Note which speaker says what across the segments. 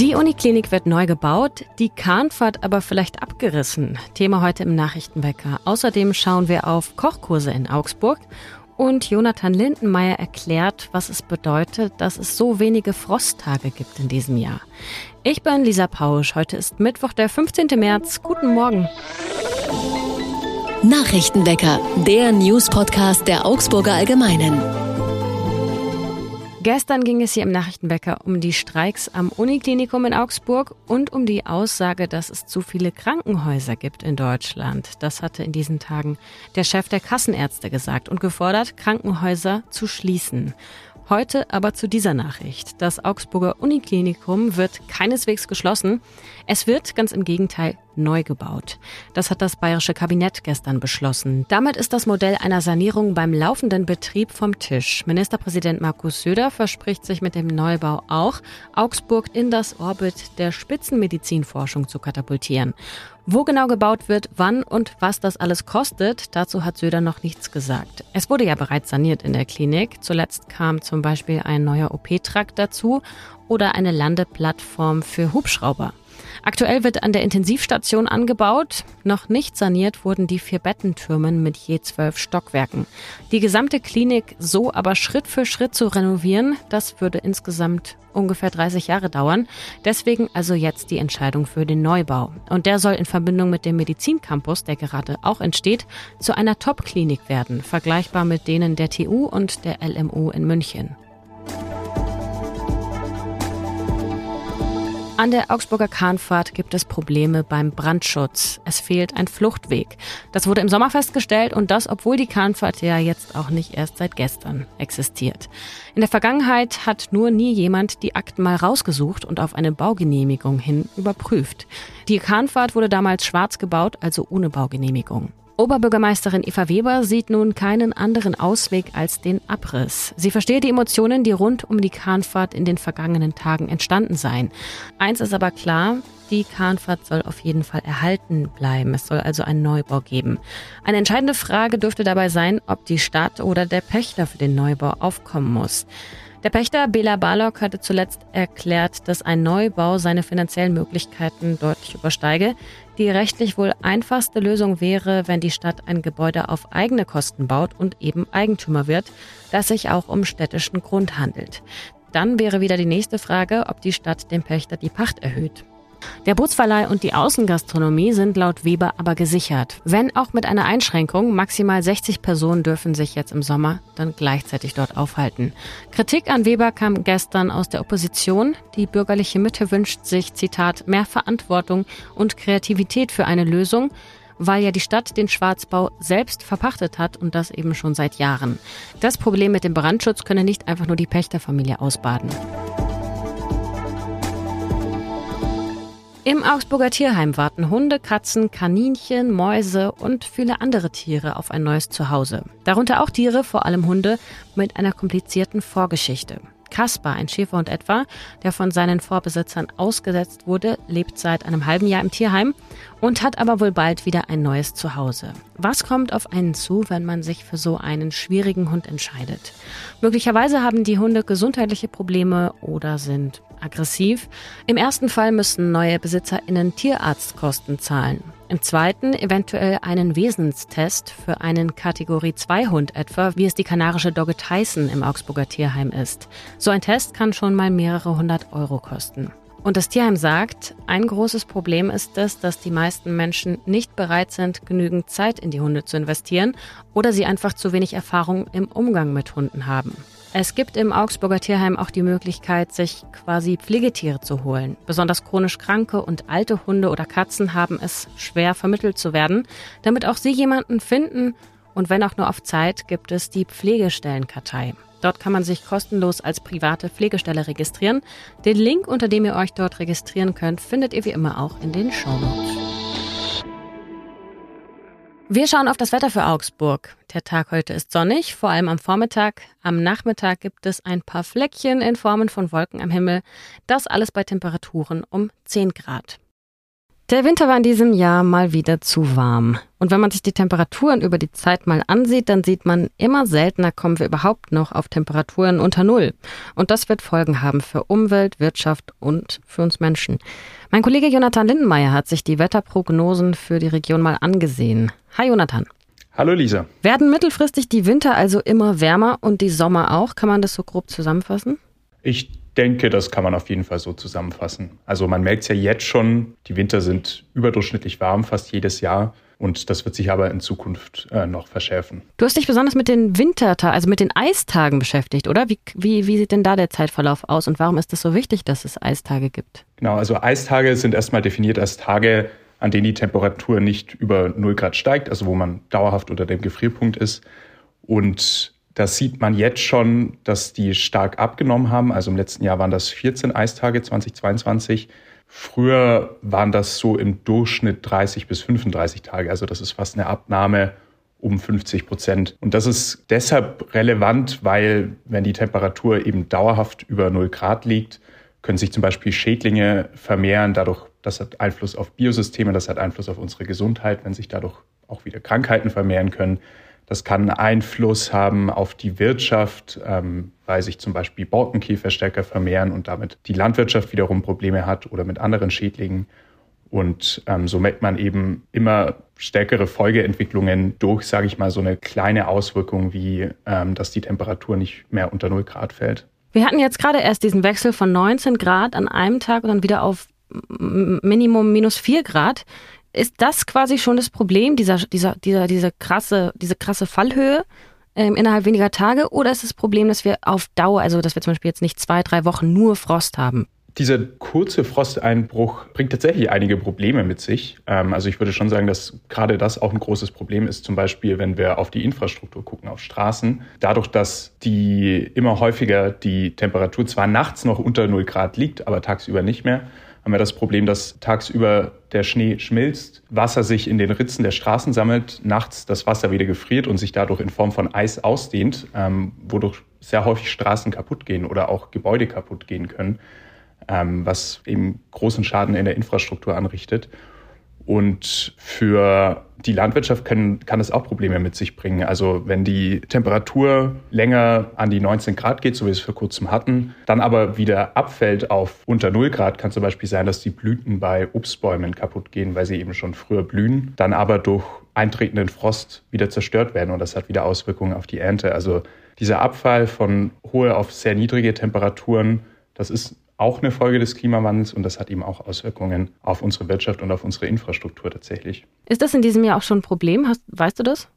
Speaker 1: Die Uniklinik wird neu gebaut, die Kahnfahrt aber vielleicht abgerissen. Thema heute im Nachrichtenwecker. Außerdem schauen wir auf Kochkurse in Augsburg und Jonathan Lindenmeier erklärt, was es bedeutet, dass es so wenige Frosttage gibt in diesem Jahr. Ich bin Lisa Pausch. Heute ist Mittwoch, der 15. März. Guten Morgen.
Speaker 2: Nachrichtenwecker, der News-Podcast der Augsburger Allgemeinen.
Speaker 1: Gestern ging es hier im Nachrichtenwecker um die Streiks am Uniklinikum in Augsburg und um die Aussage, dass es zu viele Krankenhäuser gibt in Deutschland. Das hatte in diesen Tagen der Chef der Kassenärzte gesagt und gefordert, Krankenhäuser zu schließen. Heute aber zu dieser Nachricht. Das Augsburger Uniklinikum wird keineswegs geschlossen. Es wird ganz im Gegenteil neu gebaut. Das hat das bayerische Kabinett gestern beschlossen. Damit ist das Modell einer Sanierung beim laufenden Betrieb vom Tisch. Ministerpräsident Markus Söder verspricht sich mit dem Neubau auch, Augsburg in das Orbit der Spitzenmedizinforschung zu katapultieren. Wo genau gebaut wird, wann und was das alles kostet, dazu hat Söder noch nichts gesagt. Es wurde ja bereits saniert in der Klinik. Zuletzt kam zum Beispiel ein neuer OP-Trakt dazu oder eine Landeplattform für Hubschrauber. Aktuell wird an der Intensivstation angebaut. Noch nicht saniert wurden die vier Bettentürmen mit je zwölf Stockwerken. Die gesamte Klinik so aber Schritt für Schritt zu renovieren, das würde insgesamt ungefähr 30 Jahre dauern. Deswegen also jetzt die Entscheidung für den Neubau. Und der soll in Verbindung mit dem Medizincampus, der gerade auch entsteht, zu einer Top-Klinik werden, vergleichbar mit denen der TU und der LMU in München. An der Augsburger Kahnfahrt gibt es Probleme beim Brandschutz. Es fehlt ein Fluchtweg. Das wurde im Sommer festgestellt und das, obwohl die Kahnfahrt ja jetzt auch nicht erst seit gestern existiert. In der Vergangenheit hat nur nie jemand die Akten mal rausgesucht und auf eine Baugenehmigung hin überprüft. Die Kahnfahrt wurde damals schwarz gebaut, also ohne Baugenehmigung. Oberbürgermeisterin Eva Weber sieht nun keinen anderen Ausweg als den Abriss. Sie versteht die Emotionen, die rund um die Kahnfahrt in den vergangenen Tagen entstanden seien. Eins ist aber klar, die Kahnfahrt soll auf jeden Fall erhalten bleiben. Es soll also einen Neubau geben. Eine entscheidende Frage dürfte dabei sein, ob die Stadt oder der Pächter für den Neubau aufkommen muss. Der Pächter Bela Barlock hatte zuletzt erklärt, dass ein Neubau seine finanziellen Möglichkeiten deutlich übersteige. Die rechtlich wohl einfachste Lösung wäre, wenn die Stadt ein Gebäude auf eigene Kosten baut und eben Eigentümer wird, das sich auch um städtischen Grund handelt. Dann wäre wieder die nächste Frage, ob die Stadt dem Pächter die Pacht erhöht. Der Bootsverleih und die Außengastronomie sind laut Weber aber gesichert. Wenn auch mit einer Einschränkung, maximal 60 Personen dürfen sich jetzt im Sommer dann gleichzeitig dort aufhalten. Kritik an Weber kam gestern aus der Opposition. Die bürgerliche Mitte wünscht sich, Zitat, mehr Verantwortung und Kreativität für eine Lösung weil ja die Stadt den Schwarzbau selbst verpachtet hat und das eben schon seit Jahren. Das Problem mit dem Brandschutz könne nicht einfach nur die Pächterfamilie ausbaden. Im Augsburger Tierheim warten Hunde, Katzen, Kaninchen, Mäuse und viele andere Tiere auf ein neues Zuhause. Darunter auch Tiere, vor allem Hunde, mit einer komplizierten Vorgeschichte. Kaspar, ein Schäferhund etwa, der von seinen Vorbesitzern ausgesetzt wurde, lebt seit einem halben Jahr im Tierheim und hat aber wohl bald wieder ein neues Zuhause. Was kommt auf einen zu, wenn man sich für so einen schwierigen Hund entscheidet? Möglicherweise haben die Hunde gesundheitliche Probleme oder sind aggressiv. Im ersten Fall müssen neue BesitzerInnen Tierarztkosten zahlen. Im zweiten eventuell einen Wesenstest für einen Kategorie 2 Hund etwa, wie es die kanarische Dogge Tyson im Augsburger Tierheim ist. So ein Test kann schon mal mehrere hundert Euro kosten. Und das Tierheim sagt, ein großes Problem ist es, dass die meisten Menschen nicht bereit sind, genügend Zeit in die Hunde zu investieren oder sie einfach zu wenig Erfahrung im Umgang mit Hunden haben. Es gibt im Augsburger Tierheim auch die Möglichkeit, sich quasi Pflegetiere zu holen. Besonders chronisch kranke und alte Hunde oder Katzen haben es schwer vermittelt zu werden. Damit auch sie jemanden finden und wenn auch nur auf Zeit, gibt es die Pflegestellenkartei. Dort kann man sich kostenlos als private Pflegestelle registrieren. Den Link, unter dem ihr euch dort registrieren könnt, findet ihr wie immer auch in den Shownotes. Wir schauen auf das Wetter für Augsburg. Der Tag heute ist sonnig, vor allem am Vormittag. Am Nachmittag gibt es ein paar Fleckchen in Formen von Wolken am Himmel. Das alles bei Temperaturen um 10 Grad. Der Winter war in diesem Jahr mal wieder zu warm. Und wenn man sich die Temperaturen über die Zeit mal ansieht, dann sieht man, immer seltener kommen wir überhaupt noch auf Temperaturen unter Null. Und das wird Folgen haben für Umwelt, Wirtschaft und für uns Menschen. Mein Kollege Jonathan Lindenmeier hat sich die Wetterprognosen für die Region mal angesehen. Hi Jonathan.
Speaker 3: Hallo Lisa.
Speaker 1: Werden mittelfristig die Winter also immer wärmer und die Sommer auch? Kann man das so grob zusammenfassen?
Speaker 3: Ich denke, das kann man auf jeden Fall so zusammenfassen. Also man merkt es ja jetzt schon, die Winter sind überdurchschnittlich warm fast jedes Jahr. Und das wird sich aber in Zukunft äh, noch verschärfen.
Speaker 1: Du hast dich besonders mit den Wintertagen, also mit den Eistagen beschäftigt, oder? Wie, wie, wie sieht denn da der Zeitverlauf aus und warum ist es so wichtig, dass es Eistage gibt?
Speaker 3: Genau, also Eistage sind erstmal definiert als Tage, an denen die Temperatur nicht über 0 Grad steigt, also wo man dauerhaft unter dem Gefrierpunkt ist. Und das sieht man jetzt schon, dass die stark abgenommen haben. Also im letzten Jahr waren das 14 Eistage 2022. Früher waren das so im Durchschnitt 30 bis 35 Tage. Also das ist fast eine Abnahme um 50 Prozent. Und das ist deshalb relevant, weil wenn die Temperatur eben dauerhaft über 0 Grad liegt, können sich zum Beispiel Schädlinge vermehren. Dadurch, das hat Einfluss auf Biosysteme, das hat Einfluss auf unsere Gesundheit, wenn sich dadurch auch wieder Krankheiten vermehren können. Das kann Einfluss haben auf die Wirtschaft, ähm, weil sich zum Beispiel Borkenkäfer stärker vermehren und damit die Landwirtschaft wiederum Probleme hat oder mit anderen Schädlingen. Und ähm, so merkt man eben immer stärkere Folgeentwicklungen durch, sage ich mal, so eine kleine Auswirkung wie, ähm, dass die Temperatur nicht mehr unter 0 Grad fällt.
Speaker 1: Wir hatten jetzt gerade erst diesen Wechsel von 19 Grad an einem Tag und dann wieder auf Minimum minus 4 Grad. Ist das quasi schon das Problem, dieser, dieser, dieser, diese, krasse, diese krasse Fallhöhe ähm, innerhalb weniger Tage? Oder ist das Problem, dass wir auf Dauer, also dass wir zum Beispiel jetzt nicht zwei, drei Wochen nur Frost haben?
Speaker 3: Dieser kurze Frosteinbruch bringt tatsächlich einige Probleme mit sich. Ähm, also ich würde schon sagen, dass gerade das auch ein großes Problem ist. Zum Beispiel, wenn wir auf die Infrastruktur gucken, auf Straßen. Dadurch, dass die immer häufiger die Temperatur zwar nachts noch unter 0 Grad liegt, aber tagsüber nicht mehr, haben wir das Problem, dass tagsüber der Schnee schmilzt, Wasser sich in den Ritzen der Straßen sammelt, nachts das Wasser wieder gefriert und sich dadurch in Form von Eis ausdehnt, ähm, wodurch sehr häufig Straßen kaputt gehen oder auch Gebäude kaputt gehen können, ähm, was eben großen Schaden in der Infrastruktur anrichtet. Und für die Landwirtschaft können, kann es auch Probleme mit sich bringen. Also wenn die Temperatur länger an die 19 Grad geht, so wie wir es vor kurzem hatten, dann aber wieder abfällt auf unter 0 Grad, kann zum Beispiel sein, dass die Blüten bei Obstbäumen kaputt gehen, weil sie eben schon früher blühen, dann aber durch eintretenden Frost wieder zerstört werden und das hat wieder Auswirkungen auf die Ernte. Also dieser Abfall von hohe auf sehr niedrige Temperaturen, das ist auch eine Folge des Klimawandels und das hat eben auch Auswirkungen auf unsere Wirtschaft und auf unsere Infrastruktur tatsächlich.
Speaker 1: Ist das in diesem Jahr auch schon ein Problem? Hast, weißt du das?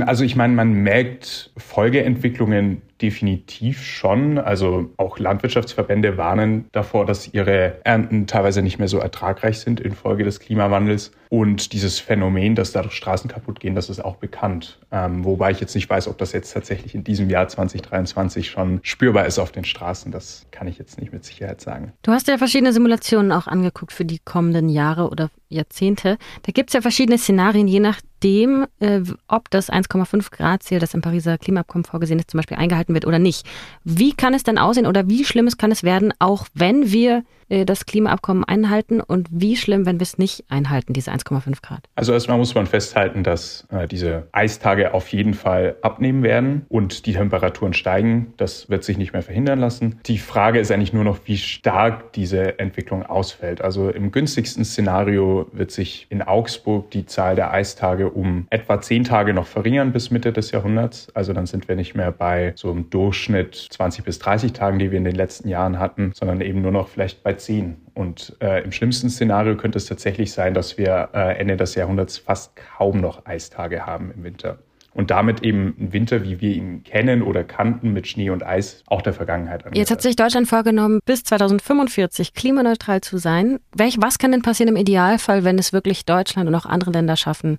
Speaker 3: Also ich meine, man merkt Folgeentwicklungen definitiv schon. Also auch Landwirtschaftsverbände warnen davor, dass ihre Ernten teilweise nicht mehr so ertragreich sind infolge des Klimawandels. Und dieses Phänomen, dass dadurch Straßen kaputt gehen, das ist auch bekannt. Ähm, wobei ich jetzt nicht weiß, ob das jetzt tatsächlich in diesem Jahr 2023 schon spürbar ist auf den Straßen. Das kann ich jetzt nicht mit Sicherheit sagen.
Speaker 1: Du hast ja verschiedene Simulationen auch angeguckt für die kommenden Jahre oder Jahrzehnte. Da gibt es ja verschiedene Szenarien, je nachdem, äh, ob das 1,5 Grad Ziel, das im Pariser Klimaabkommen vorgesehen ist, zum Beispiel eingehalten wird oder nicht. Wie kann es denn aussehen oder wie schlimm es kann es werden, auch wenn wir äh, das Klimaabkommen einhalten und wie schlimm, wenn wir es nicht einhalten, diese 1,5 Grad?
Speaker 3: Also erstmal muss man festhalten, dass äh, diese Eistage auf jeden Fall abnehmen werden und die Temperaturen steigen. Das wird sich nicht mehr verhindern lassen. Die Frage ist eigentlich nur noch, wie stark diese Entwicklung ausfällt. Also im günstigsten Szenario wird sich in Augsburg die Zahl der Eistage um etwa zehn Tage noch verringern bis Mitte des Jahrhunderts. Also dann sind wir nicht mehr bei so einem Durchschnitt 20 bis 30 Tagen, die wir in den letzten Jahren hatten, sondern eben nur noch vielleicht bei ziehen. Und äh, im schlimmsten Szenario könnte es tatsächlich sein, dass wir äh, Ende des Jahrhunderts fast kaum noch Eistage haben im Winter. Und damit eben ein Winter, wie wir ihn kennen oder kannten, mit Schnee und Eis, auch der Vergangenheit
Speaker 1: angehört. Jetzt hat sich Deutschland vorgenommen, bis 2045 klimaneutral zu sein. Welch, was kann denn passieren im Idealfall, wenn es wirklich Deutschland und auch andere Länder schaffen,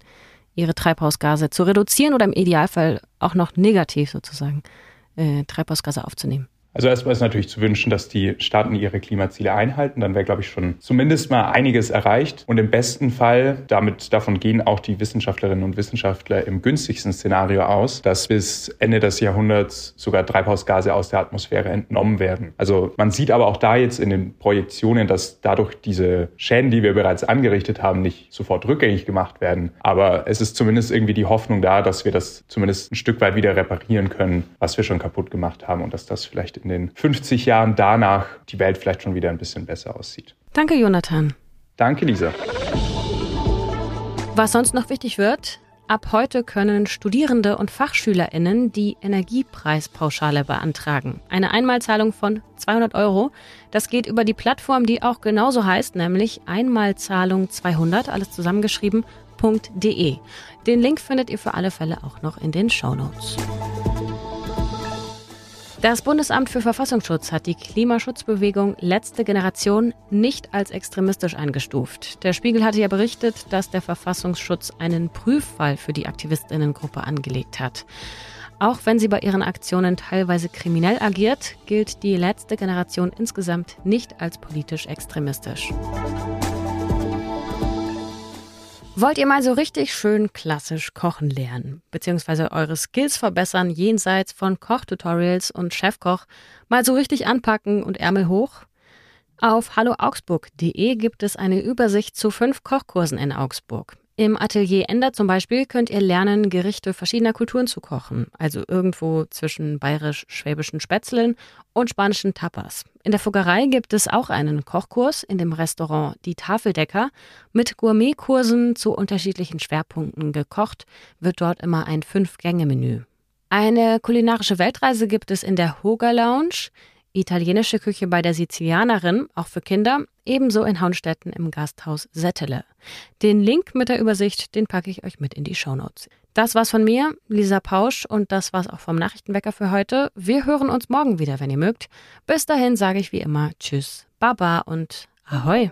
Speaker 1: ihre Treibhausgase zu reduzieren oder im Idealfall auch noch negativ sozusagen äh, Treibhausgase aufzunehmen?
Speaker 3: Also erstmal ist natürlich zu wünschen, dass die Staaten ihre Klimaziele einhalten. Dann wäre, glaube ich, schon zumindest mal einiges erreicht. Und im besten Fall, damit davon gehen auch die Wissenschaftlerinnen und Wissenschaftler im günstigsten Szenario aus, dass bis Ende des Jahrhunderts sogar Treibhausgase aus der Atmosphäre entnommen werden. Also man sieht aber auch da jetzt in den Projektionen, dass dadurch diese Schäden, die wir bereits angerichtet haben, nicht sofort rückgängig gemacht werden. Aber es ist zumindest irgendwie die Hoffnung da, dass wir das zumindest ein Stück weit wieder reparieren können, was wir schon kaputt gemacht haben und dass das vielleicht in den 50 Jahren danach die Welt vielleicht schon wieder ein bisschen besser aussieht.
Speaker 1: Danke, Jonathan.
Speaker 3: Danke, Lisa.
Speaker 1: Was sonst noch wichtig wird, ab heute können Studierende und FachschülerInnen die Energiepreispauschale beantragen. Eine Einmalzahlung von 200 Euro. Das geht über die Plattform, die auch genauso heißt, nämlich Einmalzahlung 200, alles zusammengeschrieben.de. Den Link findet ihr für alle Fälle auch noch in den Show Notes. Das Bundesamt für Verfassungsschutz hat die Klimaschutzbewegung Letzte Generation nicht als extremistisch eingestuft. Der Spiegel hatte ja berichtet, dass der Verfassungsschutz einen Prüffall für die Aktivistinnengruppe angelegt hat. Auch wenn sie bei ihren Aktionen teilweise kriminell agiert, gilt die letzte Generation insgesamt nicht als politisch extremistisch. Wollt ihr mal so richtig schön klassisch kochen lernen, beziehungsweise eure Skills verbessern jenseits von Kochtutorials und Chefkoch, mal so richtig anpacken und Ärmel hoch? Auf halloaugsburg.de gibt es eine Übersicht zu fünf Kochkursen in Augsburg. Im Atelier Ender zum Beispiel könnt ihr lernen, Gerichte verschiedener Kulturen zu kochen, also irgendwo zwischen bayerisch-schwäbischen Spätzlen und spanischen Tapas. In der Fuggerei gibt es auch einen Kochkurs in dem Restaurant Die Tafeldecker. Mit Gourmetkursen zu unterschiedlichen Schwerpunkten gekocht wird dort immer ein Fünf-Gänge-Menü. Eine kulinarische Weltreise gibt es in der Hoga Lounge italienische Küche bei der Sizilianerin, auch für Kinder, ebenso in Haunstetten im Gasthaus Settele. Den Link mit der Übersicht, den packe ich euch mit in die Shownotes. Das war's von mir, Lisa Pausch, und das war's auch vom Nachrichtenwecker für heute. Wir hören uns morgen wieder, wenn ihr mögt. Bis dahin sage ich wie immer Tschüss, Baba und Ahoi.